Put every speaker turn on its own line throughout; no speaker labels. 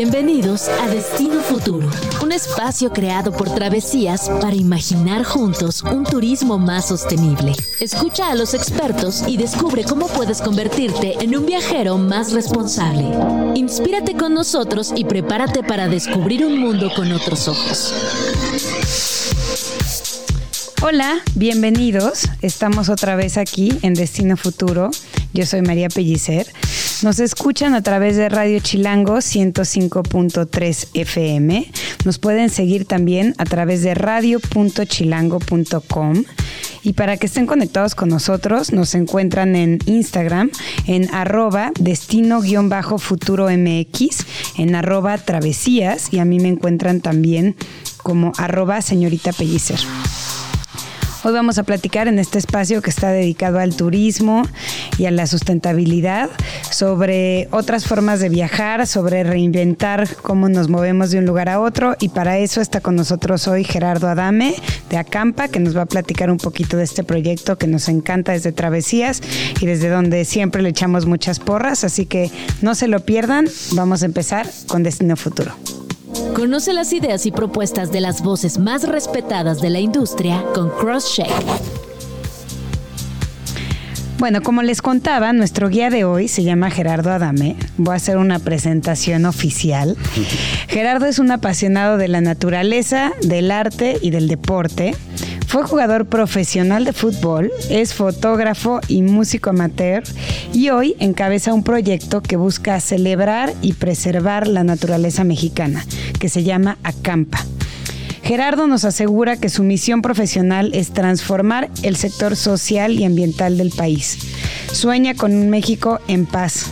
Bienvenidos a Destino Futuro, un espacio creado por Travesías para imaginar juntos un turismo más sostenible. Escucha a los expertos y descubre cómo puedes convertirte en un viajero más responsable. Inspírate con nosotros y prepárate para descubrir un mundo con otros ojos.
Hola, bienvenidos. Estamos otra vez aquí en Destino Futuro. Yo soy María Pellicer. Nos escuchan a través de Radio Chilango 105.3 FM. Nos pueden seguir también a través de radio.chilango.com. Y para que estén conectados con nosotros, nos encuentran en Instagram en arroba destino-futuro MX, en arroba travesías y a mí me encuentran también como arroba señorita Pellicer. Hoy vamos a platicar en este espacio que está dedicado al turismo y a la sustentabilidad sobre otras formas de viajar, sobre reinventar cómo nos movemos de un lugar a otro. Y para eso está con nosotros hoy Gerardo Adame de Acampa que nos va a platicar un poquito de este proyecto que nos encanta desde Travesías y desde donde siempre le echamos muchas porras, así que no se lo pierdan, vamos a empezar con Destino Futuro.
Conoce las ideas y propuestas de las voces más respetadas de la industria con CrossCheck.
Bueno, como les contaba, nuestro guía de hoy se llama Gerardo Adame. Voy a hacer una presentación oficial. Gerardo es un apasionado de la naturaleza, del arte y del deporte. Fue jugador profesional de fútbol, es fotógrafo y músico amateur y hoy encabeza un proyecto que busca celebrar y preservar la naturaleza mexicana, que se llama Acampa. Gerardo nos asegura que su misión profesional es transformar el sector social y ambiental del país. Sueña con un México en paz.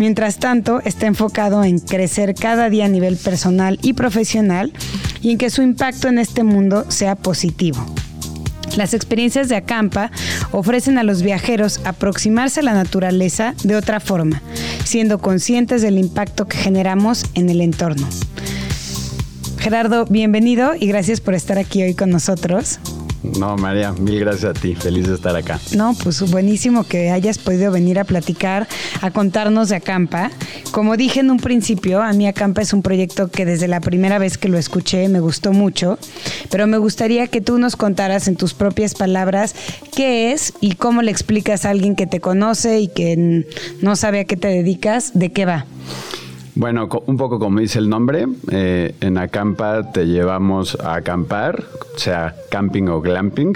Mientras tanto, está enfocado en crecer cada día a nivel personal y profesional y en que su impacto en este mundo sea positivo. Las experiencias de acampa ofrecen a los viajeros aproximarse a la naturaleza de otra forma, siendo conscientes del impacto que generamos en el entorno. Gerardo, bienvenido y gracias por estar aquí hoy con nosotros.
No, María, mil gracias a ti. Feliz de estar acá.
No, pues buenísimo que hayas podido venir a platicar, a contarnos de Acampa. Como dije en un principio, a mí Acampa es un proyecto que desde la primera vez que lo escuché me gustó mucho, pero me gustaría que tú nos contaras en tus propias palabras qué es y cómo le explicas a alguien que te conoce y que no sabe a qué te dedicas, de qué va.
Bueno, un poco como dice el nombre, eh, en Acampa te llevamos a acampar, sea camping o glamping,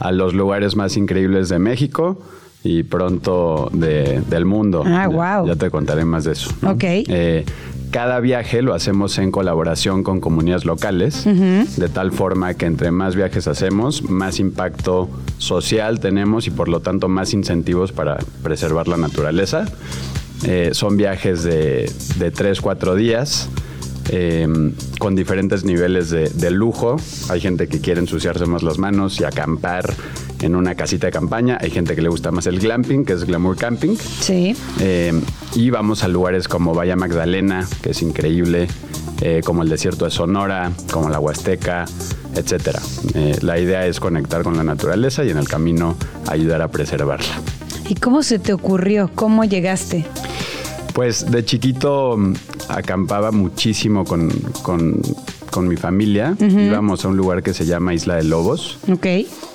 a los lugares más increíbles de México y pronto del mundo.
Ah, wow.
Ya, te contaré más de eso.
Ok.
Eh, cada viaje lo hacemos en colaboración con comunidades locales, de tal forma que entre más viajes hacemos, más impacto social tenemos y por lo tanto más incentivos para preservar la naturaleza. Eh, son viajes de, de 3, 4 días. Eh, con diferentes niveles de, lujo. Hay gente que quiere ensuciarse más las manos y acampar en una casita de campaña. Hay gente que le gusta más el glamping, que es glamour camping.
Sí.
Eh, y vamos a lugares como Bahía Magdalena, que es increíble, como el desierto de Sonora, como la Huasteca, etc. la idea es conectar con la naturaleza y en el camino ayudar a preservarla.
¿Y cómo se te ocurrió? ¿Cómo llegaste?
Pues de chiquito mm, acampaba muchísimo con, mi familia. Íbamos a un lugar que se llama Isla de Lobos.
Ok.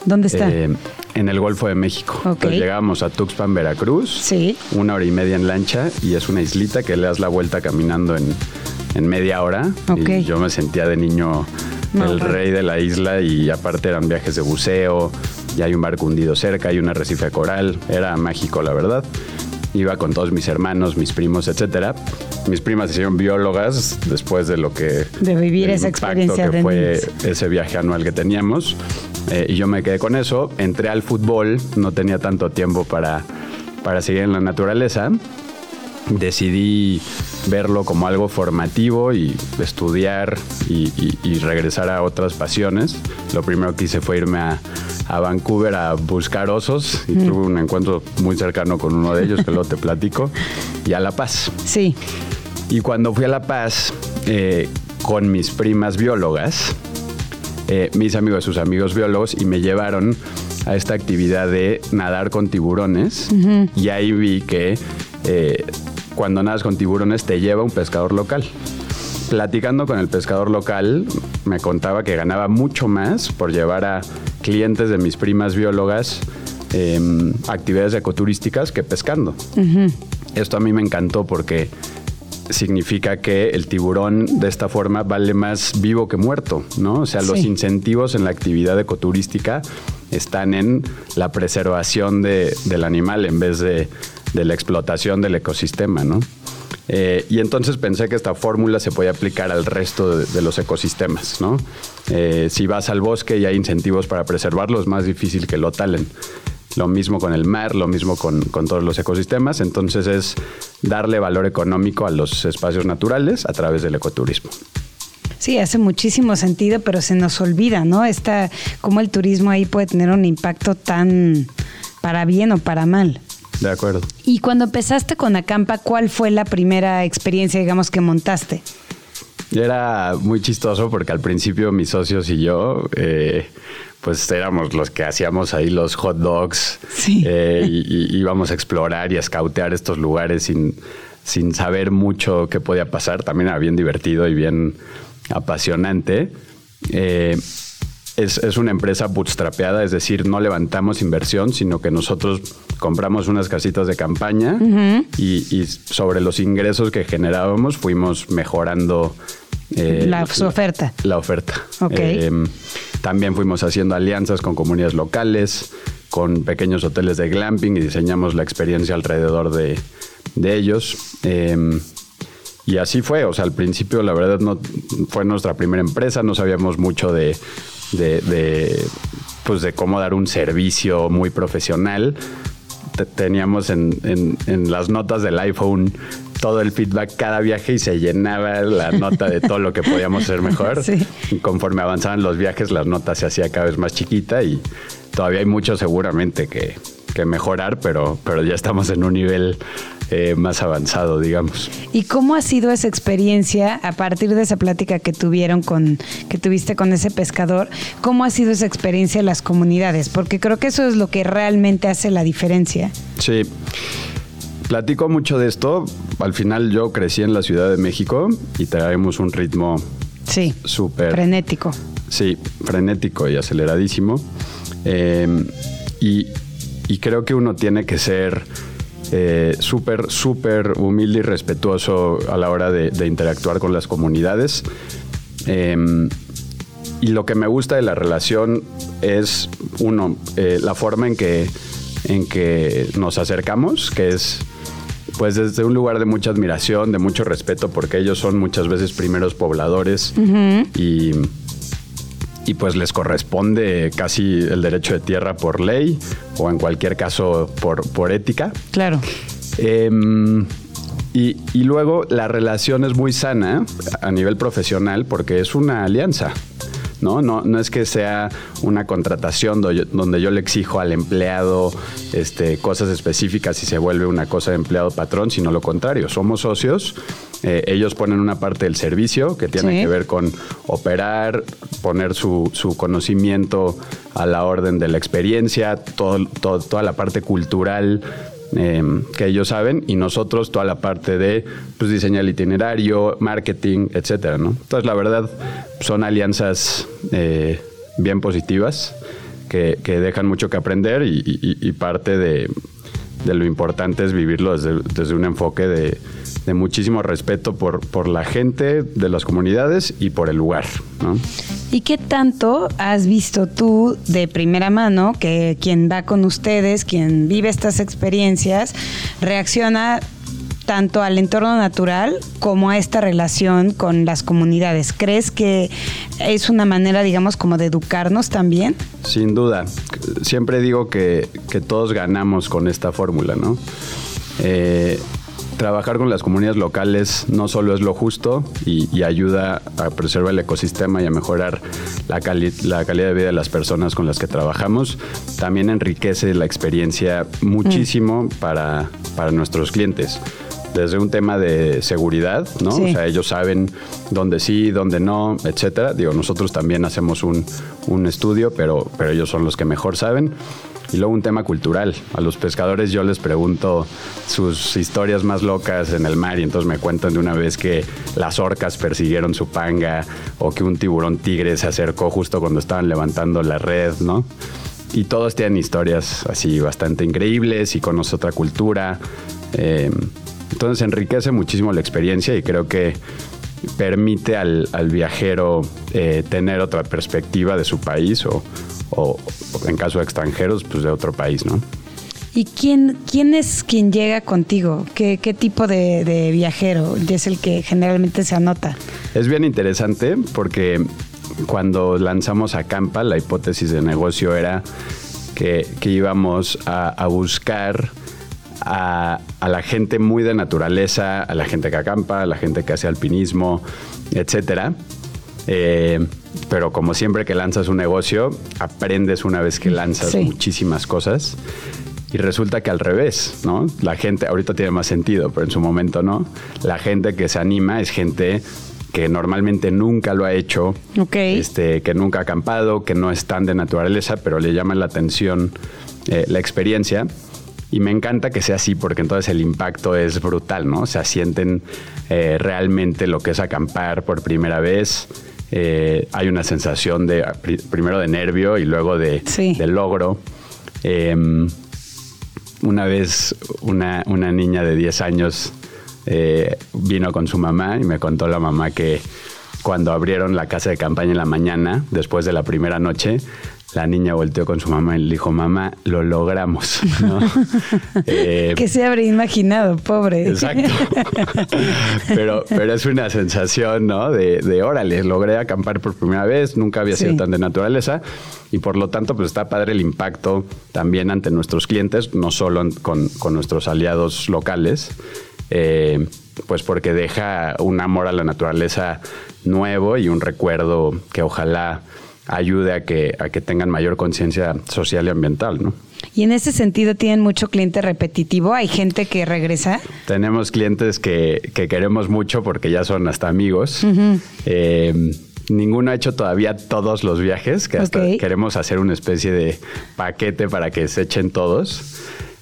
¿Dónde está?
Eh, en el Golfo de México. Okay. llegamos a Tuxpan, Veracruz.
Sí.
Una hora y media en lancha y es una islita que le das la vuelta caminando en, media hora.
Okay.
Y yo me sentía de niño el rey de la isla y aparte eran viajes de buceo, y hay un barco hundido cerca, hay un arrecife coral. Era mágico, la verdad iba con todos mis hermanos, mis primos, etcétera. Mis primas hicieron biólogas después de lo que
de vivir esa experiencia
que fue ese viaje anual que teníamos. Eh, y yo me quedé con eso. Entré al fútbol, no tenía tanto tiempo para, para seguir en la naturaleza. Decidí verlo como algo formativo y estudiar y, regresar a otras pasiones. Lo primero que hice fue irme a, Vancouver a buscar osos y tuve un encuentro muy cercano con uno de ellos, que luego te platico, y a La Paz.
Sí.
Y cuando fui a La Paz eh, con mis primas biólogas, eh, mis amigos, sus amigos biólogos, y me llevaron a esta actividad de nadar con tiburones. Y ahí vi que eh, cuando nadas con tiburones te lleva un pescador local. platicando con el pescador local, me contaba que ganaba mucho más por llevar a clientes de mis primas biólogas em, actividades ecoturísticas que pescando. Esto a mí me encantó porque significa que el tiburón de esta forma vale más vivo que muerto, ¿no? O sea, los incentivos en la actividad ecoturística están en la preservación del animal en vez de, la explotación del ecosistema, ¿no? Eh, y entonces pensé que esta fórmula se podía aplicar al resto de, los ecosistemas, ¿no? Eh, si vas al bosque y hay incentivos para preservarlo, es más difícil que lo talen. Lo mismo con el mar, lo mismo con, todos los ecosistemas. Entonces es darle valor económico a los espacios naturales a través del ecoturismo.
Sí, hace muchísimo sentido, pero se nos olvida, ¿no? Esta, cómo el turismo ahí puede tener un impacto tan para bien o para mal.
De acuerdo.
Y cuando empezaste con Acampa, ¿cuál fue la primera experiencia, digamos, que montaste?
Era muy chistoso porque al principio mis socios y yo eh, pues éramos los que hacíamos ahí los hot dogs eh, y, íbamos a explorar y a scoutear estos lugares sin, sin saber mucho qué podía pasar. También era bien divertido y bien apasionante. Eh, es, una empresa bootstrapeada, es decir, no levantamos inversión, sino que nosotros compramos unas casitas de campaña y, sobre los ingresos que generábamos fuimos mejorando
eh, la, oferta.
La oferta. Em, también fuimos haciendo alianzas con comunidades locales, con pequeños hoteles de glamping y diseñamos la experiencia alrededor de, ellos. Em, y así fue, o sea, al principio la verdad no fue nuestra primera empresa, no sabíamos mucho de, de, pues de cómo dar un servicio muy profesional. Teníamos en, en las notas del iPhone todo el feedback cada viaje y se llenaba la nota de todo lo que podíamos hacer mejor. Y conforme avanzaban los viajes, las notas se hacía cada vez más chiquita y todavía hay mucho seguramente que, mejorar, pero, pero ya estamos en un nivel eh, más avanzado, digamos.
¿Y cómo ha sido esa experiencia a partir de esa plática que tuvieron con, que tuviste con ese pescador? ¿Cómo ha sido esa experiencia en las comunidades? Porque creo que eso es lo que realmente hace la diferencia.
Sí. Platico mucho de esto. Al final yo crecí en la Ciudad de México y traemos un ritmo
sí,
súper...
Frenético.
Sí, frenético y aceleradísimo. Em, y, creo que uno tiene que ser eh, súper, súper humilde y respetuoso a la hora de, interactuar con las comunidades. Em, y lo que me gusta de la relación es, uno, eh, la forma en que, en que nos acercamos, que es pues desde un lugar de mucha admiración, de mucho respeto, porque ellos son muchas veces primeros pobladores y, y pues les corresponde casi el derecho de tierra por ley o en cualquier caso por, por ética.
Claro.
Em, y, y, luego la relación es muy sana a nivel profesional porque es una alianza. ¿No? No, no es que sea una contratación donde yo le exijo al empleado este, cosas específicas y se vuelve una cosa de empleado patrón, sino lo contrario, somos socios. Eh, ellos ponen una parte del servicio que tiene que ver con operar, poner su, conocimiento a la orden de la experiencia, toda la parte cultural Em, que ellos saben y nosotros toda la parte de pues, diseñar el itinerario, marketing, etcétera, ¿no? Entonces, la verdad, son alianzas eh, bien positivas que, dejan mucho que aprender y, parte de, lo importante es vivirlo desde, un enfoque de, muchísimo respeto por, por la gente de las comunidades y por el lugar, ¿no?
¿Y qué tanto has visto tú de primera mano que quien va con ustedes, quien vive estas experiencias, reacciona tanto al entorno natural como a esta relación con las comunidades. ¿Crees que es una manera, digamos, como de educarnos también?
Sin duda. Siempre digo que, que todos ganamos con esta fórmula, ¿no? Eh, trabajar con las comunidades locales no solo es lo justo y, ayuda a preservar el ecosistema y a mejorar la, la, calidad de vida de las personas con las que trabajamos, también enriquece la experiencia muchísimo mm. para, para nuestros clientes desde un tema de seguridad, ¿no? O sea, ellos saben dónde sí, dónde no, etcétera. Digo, nosotros también hacemos un, un, estudio, pero, pero ellos son los que mejor saben. Y luego un tema cultural. A los pescadores yo les pregunto sus historias más locas en el mar y entonces me cuentan de una vez que las orcas persiguieron su panga o que un tiburón tigre se acercó justo cuando estaban levantando la red, ¿no? Y todos tienen historias así bastante increíbles y con otra cultura. Eh, entonces enriquece muchísimo la experiencia y creo que permite al, viajero eh, tener otra perspectiva de su país o, o, en caso de extranjeros, pues de otro país, ¿no?
¿Y quién, quién es quien llega contigo? ¿Qué, qué tipo de, viajero es el que generalmente se anota?
Es bien interesante porque cuando lanzamos a Campa, la hipótesis de negocio era que, íbamos a, buscar a, la gente muy de naturaleza, a la gente que acampa, a la gente que hace alpinismo, etcétera. Eh, pero como siempre que lanzas un negocio, aprendes una vez que lanzas muchísimas cosas. Y resulta que al revés, ¿no? La gente, ahorita tiene más sentido, pero en su momento no. La gente que se anima es gente que normalmente nunca lo ha hecho, este, que nunca ha acampado, que no es tan de naturaleza, pero le llama la atención eh, la experiencia. Y me encanta que sea así porque entonces el impacto es brutal, ¿no? O sea, sienten eh, realmente lo que es acampar por primera vez, eh, hay una sensación de primero de nervio y luego de, logro. Em, una vez una, niña de 10 años eh, vino con su mamá y me contó la mamá que cuando abrieron la casa de campaña en la mañana, después de la primera noche, la niña volteó con su mamá y le dijo, mamá, lo logramos.
Eh, que se habría imaginado, pobre.
Exacto. pero, pero es una sensación, ¿no? De, de, órale, logré acampar por primera vez, nunca había sido tan de naturaleza y por lo tanto pues está padre el impacto también ante nuestros clientes, no solo con, nuestros aliados locales. Eh, pues porque deja un amor a la naturaleza nuevo y un recuerdo que ojalá ayude a que, a que tengan mayor conciencia social y ambiental, ¿no?
Y en ese sentido tienen mucho cliente repetitivo, hay gente que regresa.
Tenemos clientes que, queremos mucho porque ya son hasta amigos. Eh, ninguno ha hecho todavía todos los viajes, que hasta queremos hacer una especie de paquete para que se echen todos.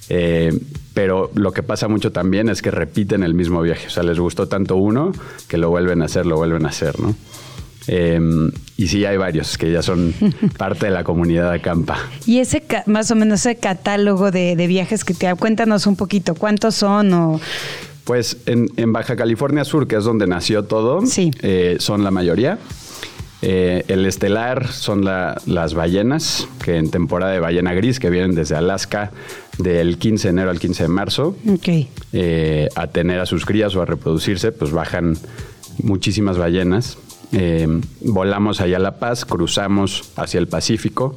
Eh, pero lo que pasa mucho también es que repiten el mismo viaje. O sea, les gustó tanto uno que lo vuelven a hacer, lo vuelven a hacer, ¿no? Em, y sí, hay varios que ya son parte de la comunidad de Acampa.
Y ese, más o menos, ese catálogo de, viajes que te cuéntanos un poquito, ¿cuántos son? O...
Pues en, Baja California Sur, que es donde nació todo, eh, son la mayoría. Eh, el estelar son las ballenas, que en temporada de ballena gris, que vienen desde Alaska del 15 de enero al 15 de marzo, eh, a tener a sus crías o a reproducirse, pues bajan muchísimas ballenas. Eh, volamos allá a La Paz, cruzamos hacia el Pacífico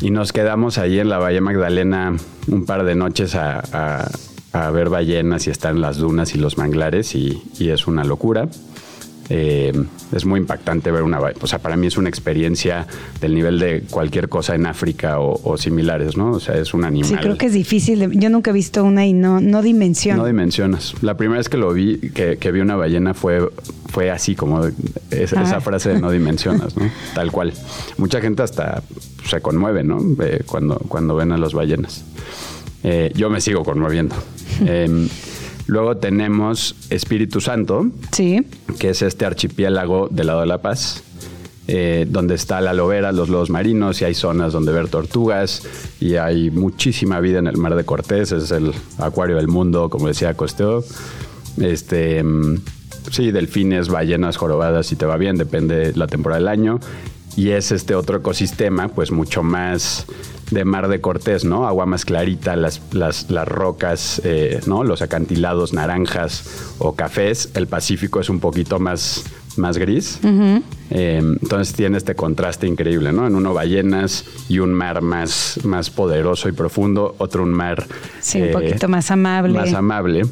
y nos quedamos ahí en la Bahía Magdalena un par de noches a, ver ballenas y estar en las dunas y los manglares y es una locura. Eh, es muy impactante ver una... O sea, para mí es una experiencia del nivel de cualquier cosa en África o, similares, ¿no? O sea, es un animal.
Sí, creo que es difícil. Yo nunca he visto una y no, no dimensiono.
No dimensionas. La primera vez que lo vi, que, vi una ballena fue, fue así, como esa ah. frase de no dimensionas, ¿no? Tal cual. Mucha gente hasta se conmueve, ¿no? cuando, cuando ven a las ballenas. Eh, yo me sigo conmoviendo. Luego tenemos Espíritu Santo,
sí.
que es este archipiélago del lado de La Paz. Eh, donde está la lobera, los lobos marinos y hay zonas donde ver tortugas y hay muchísima vida en el mar de Cortés, es el acuario del mundo, como decía Costeo. Este, mm, sí, delfines, ballenas, jorobadas, si te va bien, depende de la temporada del año. Y es este otro ecosistema, pues mucho más de Mar de Cortés, ¿no? Agua más clarita, las, las, rocas, eh, ¿no? Los acantilados naranjas o cafés. El Pacífico es un poquito más, más gris. Eh, entonces tiene este contraste increíble, ¿no? En uno ballenas y un mar más, más poderoso y profundo, otro un mar...
Sí, un eh, poquito más amable.
Más amable,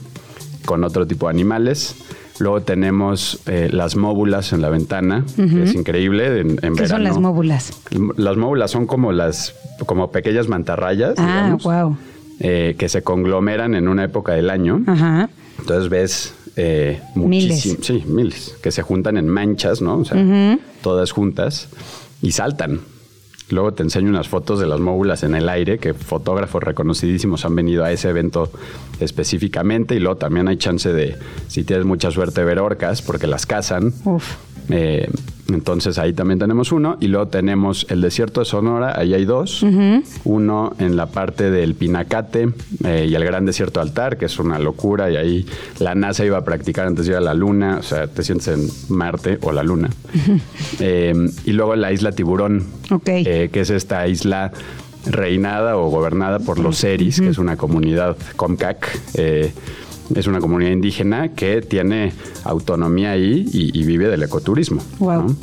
con otro tipo de animales. Luego tenemos eh, las móbulas en la ventana, que es increíble. En,
¿Qué son las móbulas?
Las móbulas son como las como pequeñas mantarrayas,
ah, wow.
Eh, que se conglomeran en una época del año. Ajá. Entonces ves eh, muchísimos, sí, miles, que se juntan en manchas, ¿no? O sea, todas juntas y saltan. Luego te enseño unas fotos de las móbulas en el aire, que fotógrafos reconocidísimos han venido a ese evento específicamente. Y luego también hay chance de, si tienes mucha suerte, ver orcas, porque las cazan.
Uf.
Eh, entonces ahí también tenemos uno. Y luego tenemos el desierto de Sonora, ahí hay dos. Uno en la parte del Pinacate eh, y el Gran Desierto Altar, que es una locura. Y ahí la NASA iba a practicar antes de ir a la Luna. O sea, te sientes en Marte o la Luna. Eh, y luego la isla Tiburón, eh, que es esta isla reinada o gobernada por los Seris, que es una comunidad Comcac. Es una comunidad indígena que tiene autonomía ahí y, y vive del ecoturismo.
Wow.
¿no?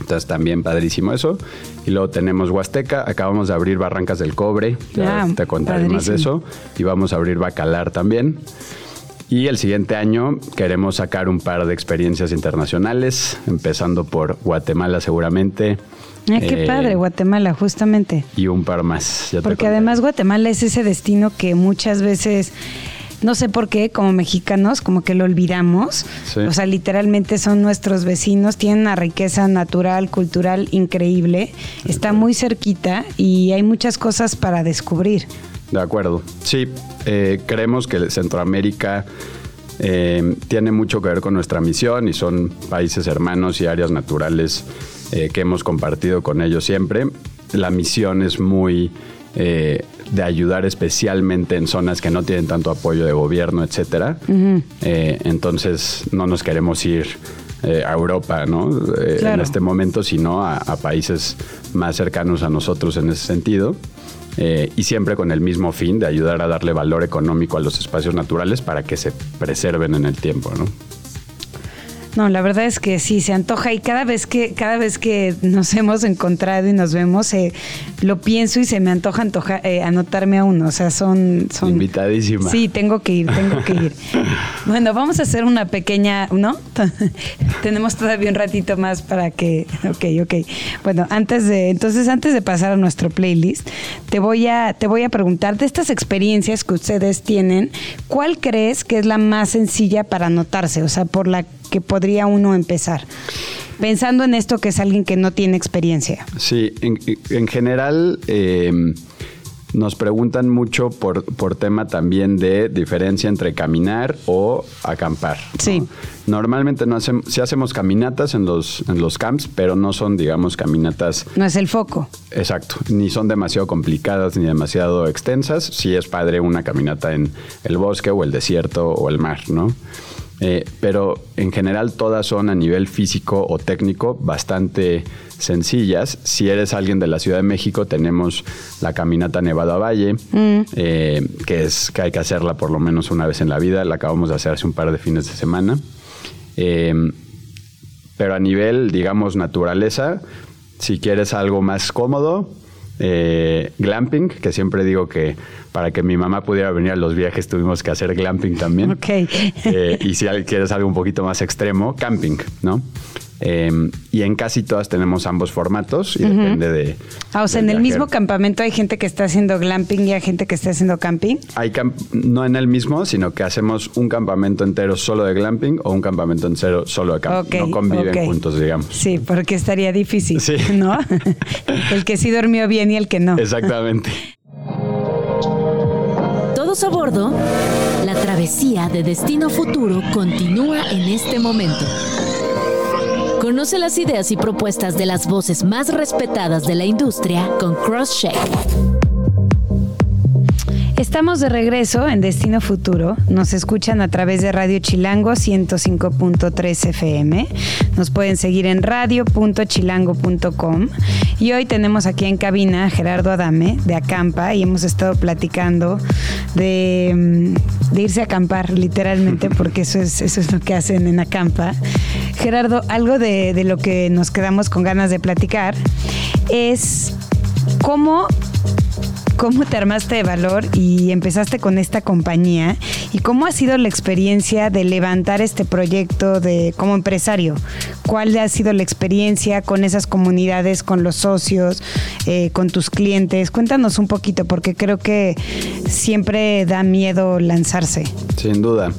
Entonces también padrísimo eso. Y luego tenemos Huasteca, acabamos de abrir Barrancas del Cobre, ya
Ah,
te contaré más de eso. Y vamos a abrir Bacalar también. Y el siguiente año queremos sacar un par de experiencias internacionales, empezando por Guatemala seguramente.
Ah, qué
Eh,
padre, Guatemala, justamente.
Y un par más.
Porque además Guatemala es ese destino que muchas veces, no sé por qué, como mexicanos, como que lo olvidamos.
Sí.
O sea, literalmente son nuestros vecinos, tienen una riqueza natural, cultural increíble, está muy cerquita y hay muchas cosas para descubrir.
De acuerdo. Sí, eh, creemos que Centroamérica eh, tiene mucho que ver con nuestra misión y son países hermanos y áreas naturales eh, que hemos compartido con ellos siempre. La misión es muy eh, de ayudar especialmente en zonas que no tienen tanto apoyo de gobierno, etcétera. Eh, entonces no nos queremos ir eh, a Europa, ¿no? Eh, En este momento, sino a, a países más cercanos a nosotros en ese sentido. Y siempre con el mismo fin de ayudar a darle valor económico a los espacios naturales para que se preserven en el tiempo, ¿no?
No, la verdad es que sí, se antoja y cada vez que, cada vez que nos hemos encontrado y nos vemos, eh, lo pienso y se me antoja, antoja eh, anotarme a uno. O sea, son, son.
Invitadísima.
Sí, tengo que ir, tengo que ir. bueno, vamos a hacer una pequeña, ¿no? Tenemos todavía un ratito más para que. Ok, ok. Bueno, antes de, entonces, antes de pasar a nuestro playlist, te voy a, te voy a preguntar de estas experiencias que ustedes tienen, ¿cuál crees que es la más sencilla para anotarse? O sea, por la que podría uno empezar. Pensando en esto que es alguien que no tiene experiencia.
Sí, en, en general eh, nos preguntan mucho por, por tema también de diferencia entre caminar o acampar. ¿no?
Sí.
Normalmente no hacemos, sí hacemos caminatas en los, en los camps, pero no son, digamos, caminatas
No es el foco.
Exacto, ni son demasiado complicadas ni demasiado extensas. Sí es padre una caminata en el bosque o el desierto o el mar, ¿no? Eh, pero en general todas son a nivel físico o técnico bastante sencillas. Si eres alguien de la Ciudad de México, tenemos la caminata Nevado a Valle, eh, que es que hay que hacerla por lo menos una vez en la vida. La acabamos de hacer hace un par de fines de semana. Eh, pero a nivel, digamos, naturaleza, si quieres algo más cómodo, eh, glamping, que siempre digo que para que mi mamá pudiera venir a los viajes tuvimos que hacer glamping también.
Ok.
Eh, y si quieres algo un poquito más extremo, camping, ¿no? Eh, y en casi todas tenemos ambos formatos y depende de...
Ah, o sea, en el mismo campamento hay gente que está haciendo glamping y hay gente que está haciendo camping.
Hay camp- no en el mismo, sino que hacemos un campamento entero solo de glamping o un campamento entero solo de camping. No conviven juntos, digamos.
Sí, porque estaría difícil,
Sí.
¿no? el que sí durmió bien y el que no.
Exactamente.
Todos a bordo. La travesía de Destino Futuro continúa en este momento. Conoce las ideas y propuestas de las voces más respetadas de la industria con CrossCheck.
Estamos de regreso en Destino Futuro. Nos escuchan a través de Radio Chilango 105.3 FM. Nos pueden seguir en radio.chilango.com. Y hoy tenemos aquí en cabina a Gerardo Adame de Acampa y hemos estado platicando de, mm, de irse a acampar, literalmente, porque eso es, eso es lo que hacen en Acampa. Gerardo, algo de, de lo que nos quedamos con ganas de platicar es cómo ¿Cómo te armaste de valor y empezaste con esta compañía? ¿Y cómo ha sido la experiencia de levantar este proyecto de como empresario? ¿Cuál ha sido la experiencia con esas comunidades, con los socios, eh, con tus clientes? Cuéntanos un poquito, porque creo que siempre da miedo lanzarse.
Sin duda.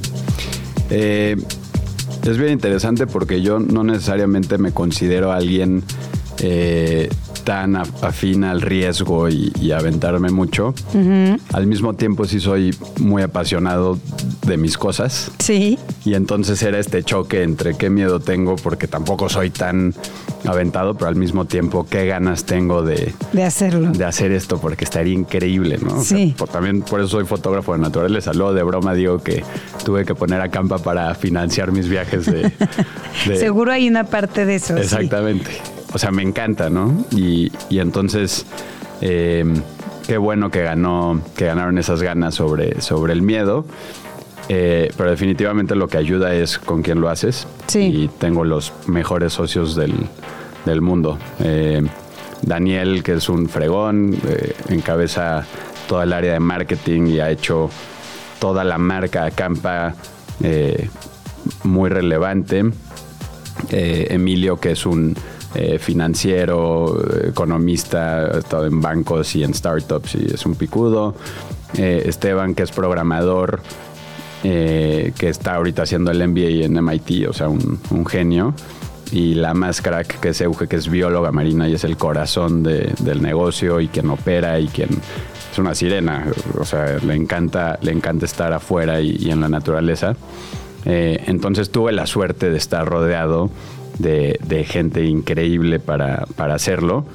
Eh, es bien interesante porque yo no necesariamente me considero alguien eh, tan afín al riesgo y, aventarme mucho. Al mismo tiempo sí soy muy apasionado de mis cosas.
Sí.
Y entonces era este choque entre qué miedo tengo, porque tampoco soy tan aventado, pero al mismo tiempo qué ganas tengo de,
de hacerlo.
De hacer esto, porque estaría increíble, ¿no? Sí. también por eso soy fotógrafo de naturaleza. Luego de broma digo que tuve que poner a campa para financiar mis viajes de...
Seguro hay una parte de eso.
Exactamente. O sea, me encanta, ¿no? Y, entonces... Em, qué bueno que ganó, que ganaron esas ganas sobre, sobre el miedo. Eh, pero definitivamente lo que ayuda es con quién lo haces.
Sí.
Y tengo los mejores socios del, mundo. Eh, Daniel, que es un fregón, eh, encabeza toda el área de marketing y ha hecho toda la marca Acampa muy relevante. Emilio, que es un financiero, economista, ha estado en bancos y en startups y es un picudo. Esteban, que es programador eh, que está ahorita haciendo el MBA en MIT, o sea, un, genio. Y la más crack que es Euge, que es bióloga marina y es el corazón del negocio y quien opera y quien es una sirena, o sea, le encanta, le encanta estar afuera y, en la naturaleza. Eh, entonces tuve la suerte de estar rodeado de, gente increíble para, hacerlo.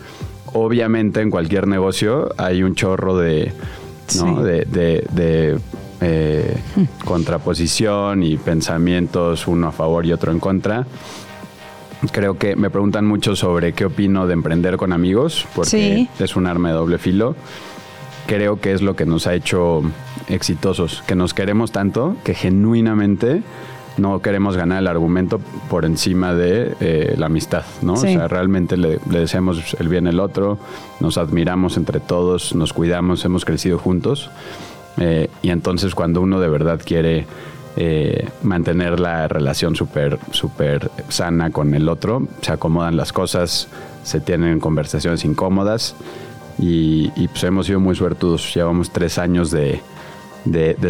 Obviamente en cualquier negocio hay un chorro de, de eh, contraposición y pensamientos uno a favor y otro en contra. Creo que me preguntan mucho sobre qué opino de emprender con amigos, porque es un arma de doble filo. Creo que es lo que nos ha hecho exitosos, que nos queremos tanto que genuinamente no queremos ganar el argumento por encima de eh, la amistad, ¿no? O sea, realmente le, le, deseamos el bien al otro, nos admiramos entre todos, nos cuidamos, hemos crecido juntos eh, y entonces cuando uno de verdad quiere eh, mantener la relación súper súper sana con el otro, se acomodan las cosas, se tienen conversaciones incómodas y, pues hemos sido muy suertudos. Llevamos tres años de,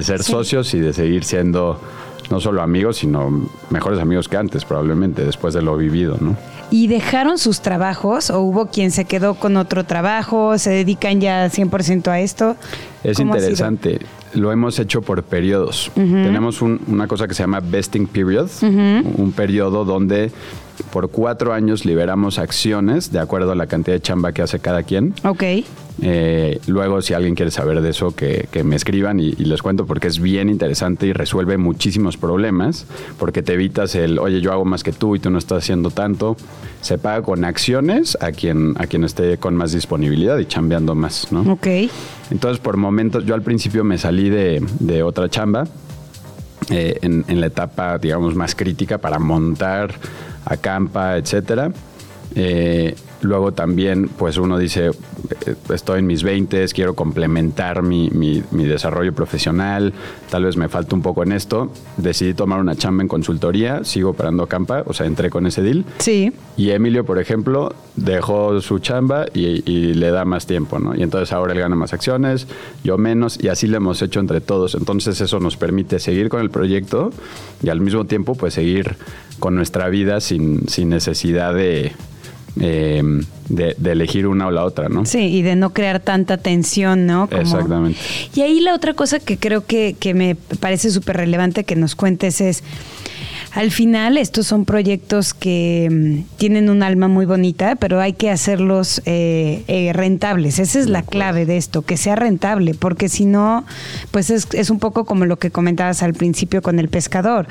ser socios y de seguir siendo no solo amigos, sino mejores amigos que antes, probablemente, después de lo vivido, ¿no?
¿Y dejaron sus trabajos o hubo quien se quedó con otro trabajo? ¿Se dedican ya 100% a esto?
Es interesante. Lo hemos hecho por periodos. Tenemos una cosa que se llama vesting period, un periodo donde por cuatro años liberamos acciones de acuerdo a la cantidad de chamba que hace cada quien.
Ok.
Eh, luego, si alguien quiere saber de eso, que, me escriban y, les cuento porque es bien interesante y resuelve muchísimos problemas, porque te evitas el, oye, yo hago más que tú y tú no estás haciendo tanto. Se paga con acciones a quien, a quien esté con más disponibilidad y chambeando más, ¿no?
Ok.
Entonces, por momentos, yo al principio me salí de, de otra chamba. Eh, en, en, la etapa, digamos, más crítica para montar acampa, etcétera. Eh, luego también, pues uno dice, eh, estoy en mis 20, quiero complementar mi, desarrollo profesional, tal vez me falta un poco en esto. Decidí tomar una chamba en consultoría, sigo operando Campa, o sea, entré con ese deal.
Sí.
Y Emilio, por ejemplo, dejó su chamba y, le da más tiempo, ¿no? Y entonces ahora él gana más acciones, yo menos, y así lo hemos hecho entre todos. Entonces eso nos permite seguir con el proyecto y al mismo tiempo, pues seguir con nuestra vida sin, sin necesidad de eh, de, elegir una o la otra, ¿no?
Sí, y de no crear tanta tensión, ¿no?
Exactamente.
Y ahí la otra cosa que creo que, que me parece súper relevante que nos cuentes es al final estos son proyectos que mm, tienen un alma muy bonita, pero hay que hacerlos eh, eh, rentables. Esa es la clave de esto, que sea rentable, porque si no, pues es, un poco como lo que comentabas al principio con el pescador.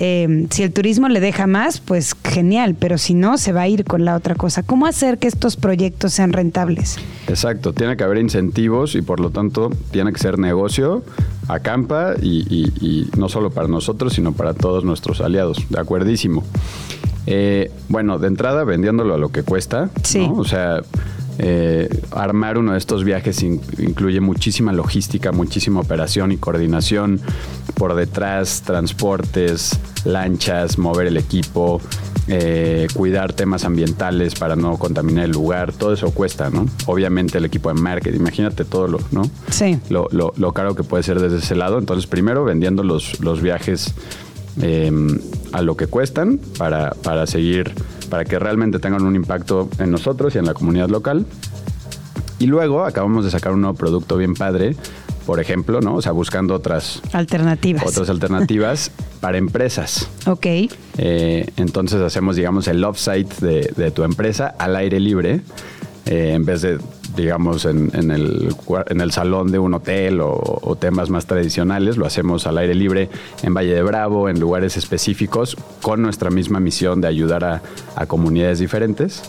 Eh, si el turismo le deja más, pues genial, pero si no, se va a ir con la otra cosa. ¿Cómo hacer que estos proyectos sean rentables?
Exacto, tiene que haber incentivos y por lo tanto tiene que ser negocio acampa y, y, no solo para nosotros, sino para todos nuestros aliados. De acuerdísimo. Eh, bueno, de entrada vendiéndolo a lo que cuesta.
Sí.
O sea, eh, armar uno de estos viajes incluye muchísima logística, muchísima operación y coordinación por detrás, transportes, lanchas, mover el equipo, eh, cuidar temas ambientales para no contaminar el lugar, todo eso cuesta, ¿no? Obviamente el equipo de marketing, imagínate todo lo, ¿no?
Sí.
Lo, lo, caro que puede ser desde ese lado. Entonces, primero vendiendo los, los viajes em, a lo que cuestan para, para seguir para que realmente tengan un impacto en nosotros y en la comunidad local. Y luego acabamos de sacar un nuevo producto bien padre, por ejemplo, ¿no? O sea, buscando otras
alternativas.
Otras alternativas para empresas.
Ok.
Eh, entonces hacemos, digamos, el offsite de, de tu empresa al aire libre, eh, en vez de digamos, en, el, en el salón de un hotel o, temas más tradicionales. Lo hacemos al aire libre en Valle de Bravo, en lugares específicos, con nuestra misma misión de ayudar a, a comunidades diferentes.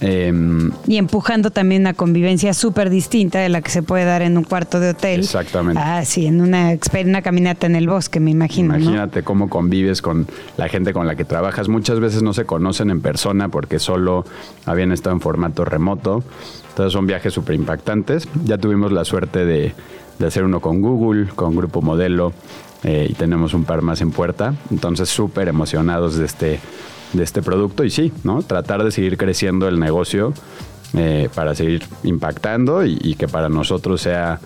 Em, y empujando también una convivencia súper distinta de la que se puede dar en un cuarto de hotel.
Exactamente.
Ah, sí, en una, una caminata en el bosque, me imagino.
Imagínate cómo convives con la gente con la que trabajas. Muchas veces no se conocen en persona porque solo habían estado en formato remoto. Entonces son viajes súper impactantes. Ya tuvimos la suerte de, hacer uno con Google, con Grupo Modelo, eh, y tenemos un par más en puerta. Entonces súper emocionados de este de este producto y sí, ¿no? Tratar de seguir creciendo el negocio eh, para seguir impactando y, que para nosotros sea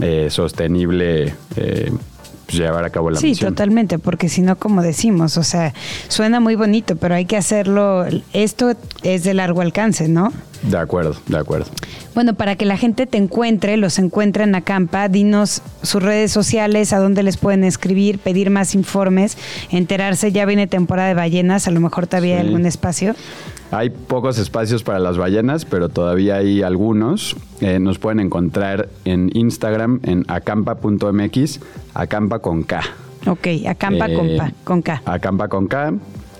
eh, sostenible llevar a cabo la
misión. Sí, totalmente, porque si no, como decimos, o sea, suena muy bonito, pero hay que hacerlo, esto es de largo alcance, ¿no?
De acuerdo, de acuerdo.
Bueno, para que la gente te encuentre, los encuentre en Acampa, dinos sus redes sociales, a dónde les pueden escribir, pedir más informes, enterarse, ya viene temporada de ballenas, a lo mejor todavía hay algún espacio.
Hay pocos espacios para las ballenas, pero todavía hay algunos. Eh, nos pueden encontrar en Instagram en acampa.mx, acampa con K.
Ok, acampa con,
eh,
con K.
Acampa con K.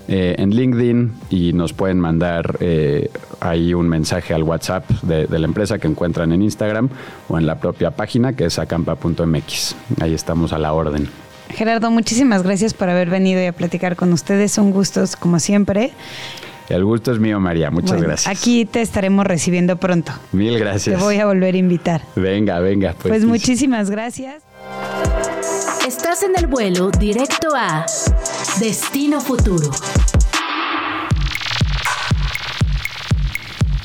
Eh, en LinkedIn y nos pueden mandar eh, ahí un mensaje al WhatsApp de, la empresa que encuentran en Instagram o en la propia página que es acampa.mx. Ahí estamos a la orden.
Gerardo, muchísimas gracias por haber venido y a platicar con ustedes. Un gusto como siempre.
El gusto es mío, María. Muchas gracias.
Aquí te estaremos recibiendo pronto.
Mil gracias.
Te voy a volver a invitar.
Venga, venga.
Pues, pues muchísimas gracias.
Estás en el vuelo directo a Destino Futuro.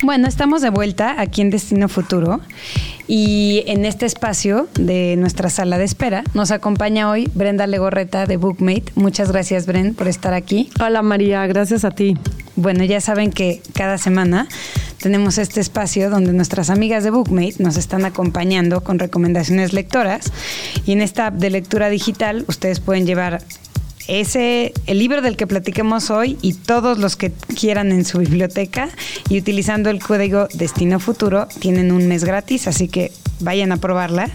Bueno, estamos de vuelta aquí en Destino Futuro y en este espacio de nuestra sala de espera nos acompaña hoy Brenda Legorreta de Bookmate. Muchas gracias, Bren, por estar aquí.
Hola, María, gracias a ti.
Bueno, ya saben que cada semana tenemos este espacio donde nuestras amigas de Bookmate nos están acompañando con recomendaciones lectoras y en esta app de lectura digital ustedes pueden llevar ese, el libro del que platiquemos hoy y todos los que quieran en su biblioteca y utilizando el código Destino Futuro tienen un mes gratis, así que vayan a probarla.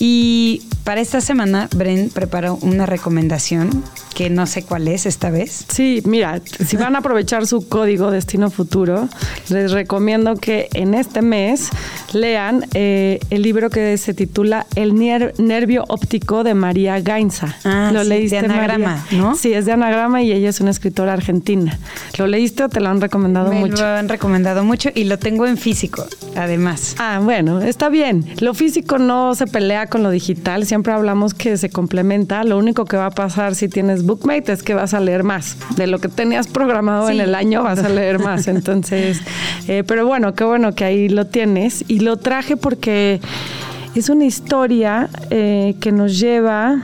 Y para esta semana, Bren preparó una recomendación que no sé cuál es esta vez.
Sí, mira, si van a aprovechar su código Destino Futuro, les recomiendo que en este mes lean eh, el libro que se titula El nervio óptico de María Gainza.
Ah, ¿Lo leíste, de anagrama, ¿no?
Sí, es de anagrama y ella es una escritora argentina. ¿Lo leíste o te lo han recomendado mucho?
Me lo han recomendado mucho y lo tengo en físico, además.
Ah, bueno, está bien. Lo físico no se pelea con lo digital, siempre hablamos que se complementa. Lo único que va a pasar si tienes Bookmate es que vas a leer más. De lo que tenías programado en el año vas a leer más. Entonces, eh, pero bueno, qué bueno que ahí lo tienes. Y lo traje porque es una historia eh, que nos lleva,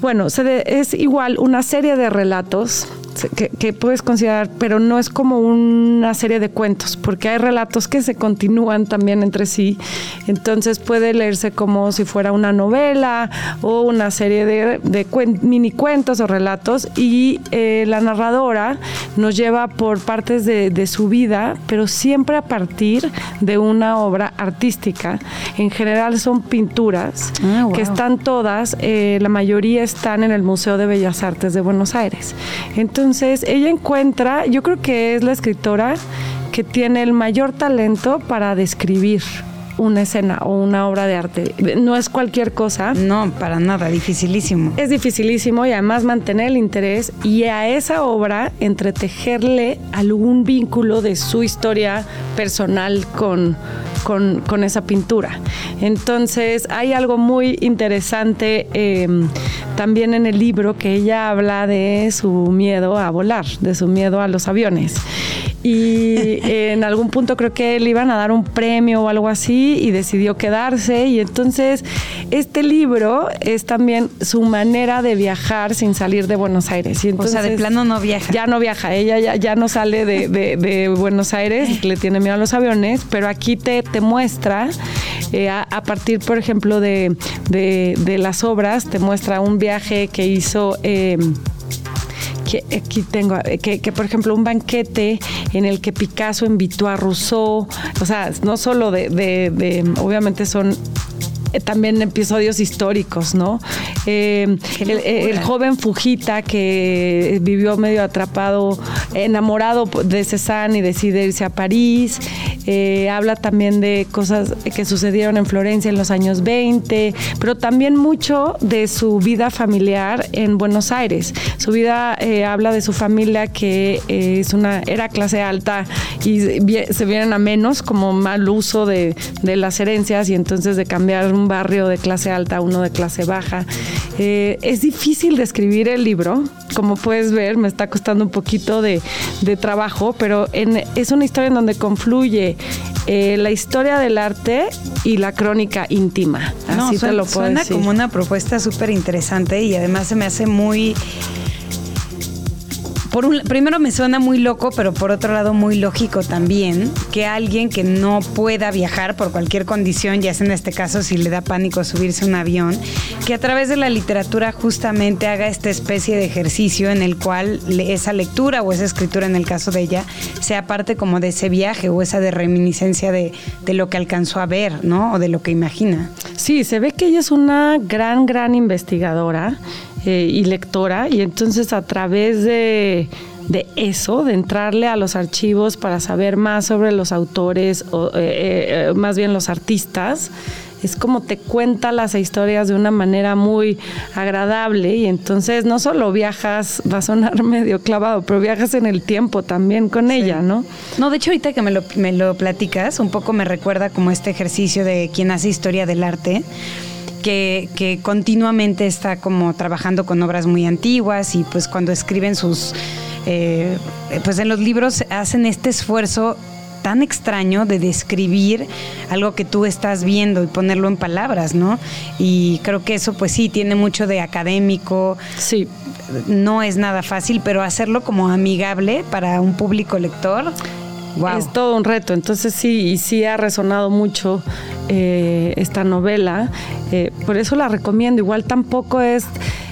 bueno, es igual una serie de relatos que, puedes considerar, pero no es como una serie de cuentos, porque hay relatos que se continúan también entre sí. Entonces puede leerse como si fuera una novela o una serie de, mini cuentos o relatos y eh, la narradora nos lleva por partes de, su vida, pero siempre a partir de una obra artística. En general son pinturas ah, que están todas, eh, la mayoría están en el Museo de Bellas Artes de Buenos Aires. Entonces, entonces, ella encuentra, yo creo que es la escritora que tiene el mayor talento para describir una escena o una obra de arte. No es cualquier cosa.
No, para nada, dificilísimo.
Es dificilísimo y además mantener el interés y a esa obra entretejerle algún vínculo de su historia personal con, con, esa pintura. Entonces hay algo muy interesante em, también en el libro que ella habla de su miedo a volar, de su miedo a los aviones. Y en algún punto creo que le iban a dar un premio o algo así y decidió quedarse y entonces este libro es también su manera de viajar sin salir de Buenos Aires. Y entonces,
o sea, de plano no viaja.
Ya no viaja, ella ya, ya no sale de, de, Buenos Aires, le tiene miedo a los aviones, pero aquí te, te muestra, eh, a, partir, por ejemplo, de, las obras, te muestra un viaje que hizo... Eh, que aquí tengo, que, por ejemplo un banquete en el que Picasso invitó a Rousseau, o sea, no solo de, de obviamente son eh, también episodios históricos, ¿no? Eh, el, joven Fujita que vivió medio atrapado, enamorado de Cézanne y decide irse a París. Eh, habla también de cosas que sucedieron en Florencia en los años 20, pero también mucho de su vida familiar en Buenos Aires. Su vida habla de su familia que es una era clase alta y se vienen a menos como mal uso de, de las herencias y entonces de cambiar un barrio de clase alta uno de clase baja. Eh, es difícil describir el libro, como puedes ver, me está costando un poquito de, trabajo, pero es una historia en donde confluye eh, la historia del arte y la crónica íntima. Así te lo puedo
suena como una propuesta súper interesante y además se me hace muy por un, primero me suena muy loco, pero por otro lado muy lógico también que alguien que no pueda viajar por cualquier condición, ya sea en este caso si le da pánico subirse a un avión, que a través de la literatura justamente haga esta especie de ejercicio en el cual esa lectura o esa escritura en el caso de ella sea parte como de ese viaje o esa de reminiscencia de, de lo que alcanzó a ver, ¿no? O de lo que imagina.
Sí, se ve que ella es una gran, gran investigadora eh, y lectora, y entonces a través de, eso, de entrarle a los archivos para saber más sobre los autores, o eh, eh, más bien los artistas, es como te cuenta las historias de una manera muy agradable y entonces no solo viajas, va a sonar medio clavado, pero viajas en el tiempo también con ella, ¿no?
No, de hecho ahorita que me lo, me lo platicas, un poco me recuerda como este ejercicio de quien hace historia del arte que, continuamente está como trabajando con obras muy antiguas y pues cuando escriben sus, eh, pues en los libros hacen este esfuerzo tan extraño de describir algo que tú estás viendo y ponerlo en palabras, ¿no? Y creo que eso pues sí tiene mucho de académico.
Sí.
No es nada fácil, pero hacerlo como amigable para un público lector
es todo un reto. Entonces sí, y sí ha resonado mucho eh, esta novela. Eh, por eso la recomiendo. Igual tampoco es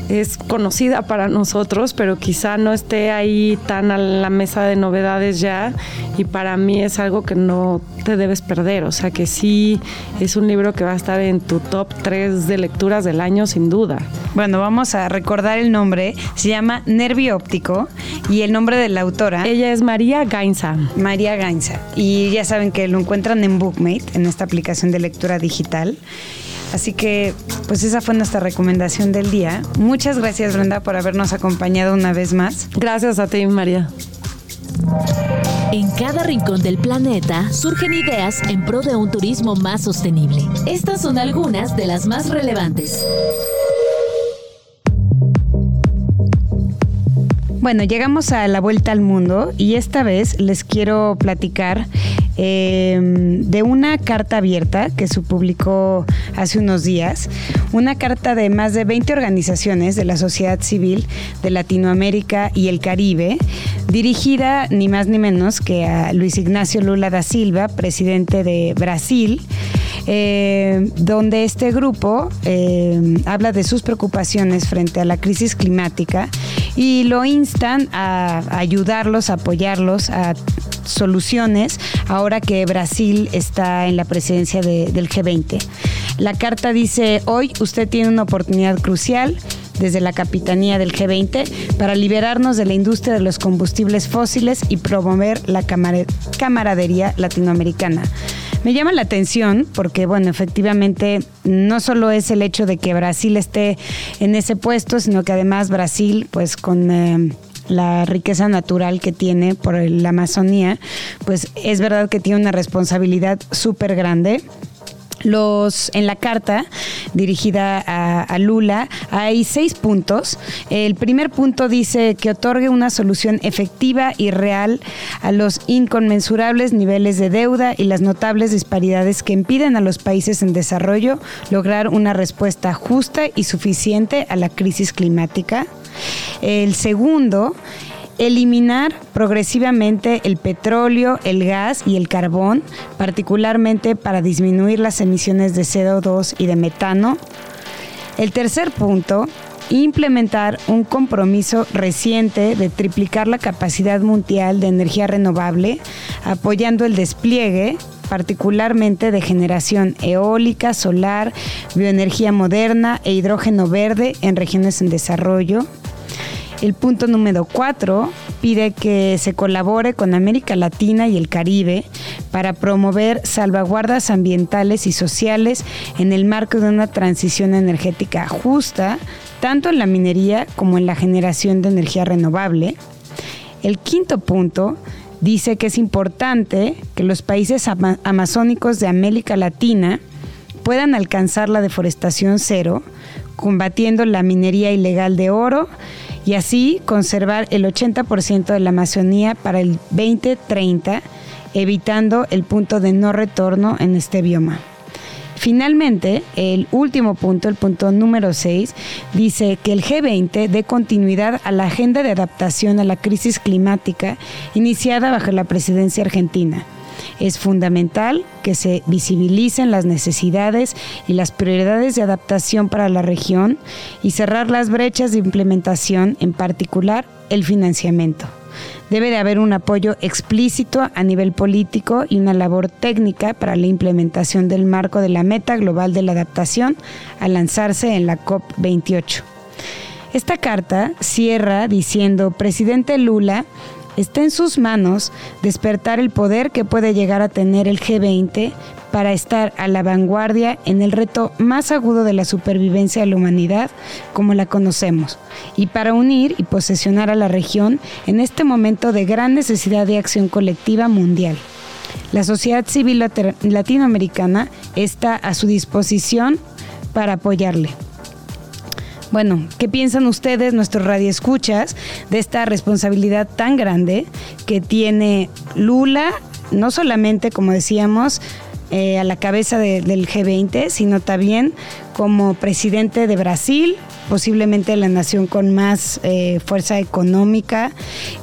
es conocida para nosotros, pero quizá no esté ahí tan a la mesa de novedades ya. Y para mí es algo que no te debes perder. O sea que sí es un libro que va a estar en tu top 3 de lecturas del año, sin duda.
Bueno, vamos a recordar el nombre. Se llama Nervio Óptico y el nombre de la autora.
Ella es María Gainza.
María Gainza. Y ya saben que lo encuentran en Bookmate, en esta aplicación de lectura digital. Así que, pues esa fue nuestra recomendación del día. Muchas gracias, Brenda, por habernos acompañado una vez más.
Gracias a ti, María.
En cada rincón del planeta surgen ideas en pro de un turismo más sostenible. Estas son algunas de las más relevantes.
Bueno, llegamos a la vuelta al mundo y esta vez les quiero platicar Em, de una carta abierta que se publicó hace unos días, una carta de más de 20 organizaciones de la sociedad civil de Latinoamérica y el Caribe, dirigida ni más ni menos que a Luis Ignacio Lula da Silva, presidente de Brasil. Eh, donde este grupo eh, habla de sus preocupaciones frente a la crisis climática y lo instan a ayudarlos, a apoyarlos, a soluciones ahora que Brasil está en la presidencia del G20. La carta dice, hoy usted tiene una oportunidad crucial desde la capitanía del G20 para liberarnos de la industria de los combustibles fósiles y promover la camaradería latinoamericana. Me llama la atención porque, bueno, efectivamente, no solo es el hecho de que Brasil esté en ese puesto, sino que además Brasil, pues con... Eh, la riqueza natural que tiene por la Amazonía, pues es verdad que tiene una responsabilidad súper grande Los, en la carta dirigida a, Lula hay seis puntos. El primer punto dice que otorgue una solución efectiva y real a los inconmensurables niveles de deuda y las notables disparidades que impiden a los países en desarrollo lograr una respuesta justa y suficiente a la crisis climática. El segundo eliminar progresivamente el petróleo, el gas y el carbón, particularmente para disminuir las emisiones de CO2 y de metano. El tercer punto, implementar un compromiso reciente de triplicar la capacidad mundial de energía renovable, apoyando el despliegue particularmente de generación eólica, solar, bioenergía moderna e hidrógeno verde en regiones en desarrollo. El punto número cuatro pide que se colabore con América Latina y el Caribe para promover salvaguardas ambientales y sociales en el marco de una transición energética justa, tanto en la minería como en la generación de energía renovable. El quinto punto dice que es importante que los países amazónicos de América Latina puedan alcanzar la deforestación cero, combatiendo la minería ilegal de oro y así conservar el 80% de la Amazonía para el 2030, evitando el punto de no retorno en este bioma. Finalmente, el último punto, el punto número 6, dice que el G20 dé continuidad a la agenda de adaptación a la crisis climática iniciada bajo la presidencia argentina es fundamental que se visibilicen las necesidades y las prioridades de adaptación para la región y cerrar las brechas de implementación, en particular el financiamiento. Debe de haber un apoyo explícito a nivel político y una labor técnica para la implementación del marco de la meta global de la adaptación al lanzarse en la COP28. Esta carta cierra diciendo, presidente Lula, Está en sus manos despertar el poder que puede llegar a tener el G20 para estar a la vanguardia en el reto más agudo de la supervivencia de la humanidad como la conocemos y para unir y posesionar a la región en este momento de gran necesidad de acción colectiva mundial. La sociedad civil latinoamericana está a su disposición para apoyarle. Bueno, ¿qué piensan ustedes, nuestros radioescuchas, de esta responsabilidad tan grande que tiene Lula, no solamente, como decíamos, eh, a la cabeza del G20, sino también como presidente de Brasil, posiblemente la nación con más eh, fuerza económica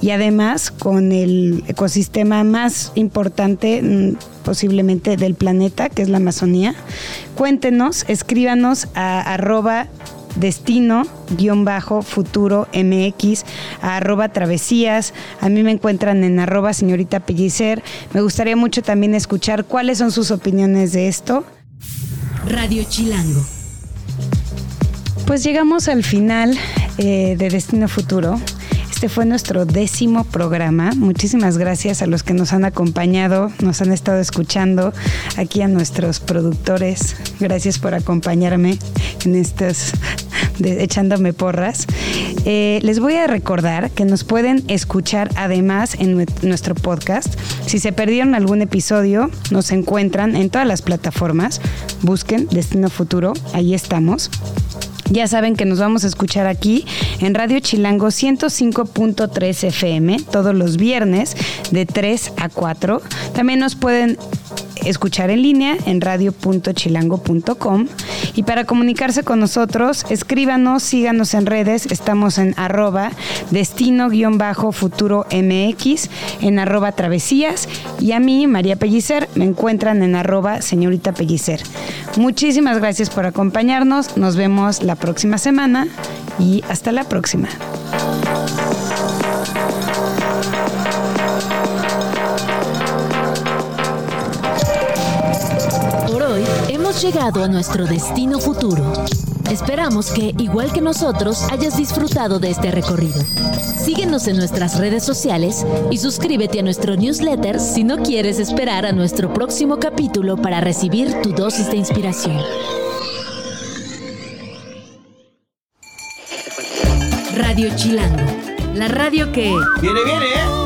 y además con el ecosistema más importante mm, posiblemente del planeta, que es la Amazonía. Cuéntenos, escríbanos a arroba destino-futuro MX, arroba travesías. A mí me encuentran en arroba señorita Pellicer. Me gustaría mucho también escuchar cuáles son sus opiniones de esto.
Radio Chilango.
Pues llegamos al final eh, de Destino Futuro. Este fue nuestro décimo programa. Muchísimas gracias a los que nos han acompañado, nos han estado escuchando, aquí a nuestros productores. Gracias por acompañarme en estos echándome porras. Eh, les voy a recordar que nos pueden escuchar además en nuestro podcast. Si se perdieron algún episodio, nos encuentran en todas las plataformas. Busquen Destino Futuro, ahí estamos. Ya saben que nos vamos a escuchar aquí en Radio Chilango 105.3 FM todos los viernes de 3 a 4. También nos pueden escuchar en línea en radio.chilango.com. Y para comunicarse con nosotros, escríbanos, síganos en redes. Estamos en arroba destino-futuro MX, en arroba travesías. Y a mí, María Pellicer, me encuentran en arroba señorita Pellicer. Muchísimas gracias por acompañarnos. Nos vemos la próxima semana y hasta la próxima.
Llegado a nuestro destino futuro. Esperamos que, igual que nosotros, hayas disfrutado de este recorrido. Síguenos en nuestras redes sociales y suscríbete a nuestro newsletter si no quieres esperar a nuestro próximo capítulo para recibir tu dosis de inspiración. Radio Chilango, la radio que...
¡Viene, viene!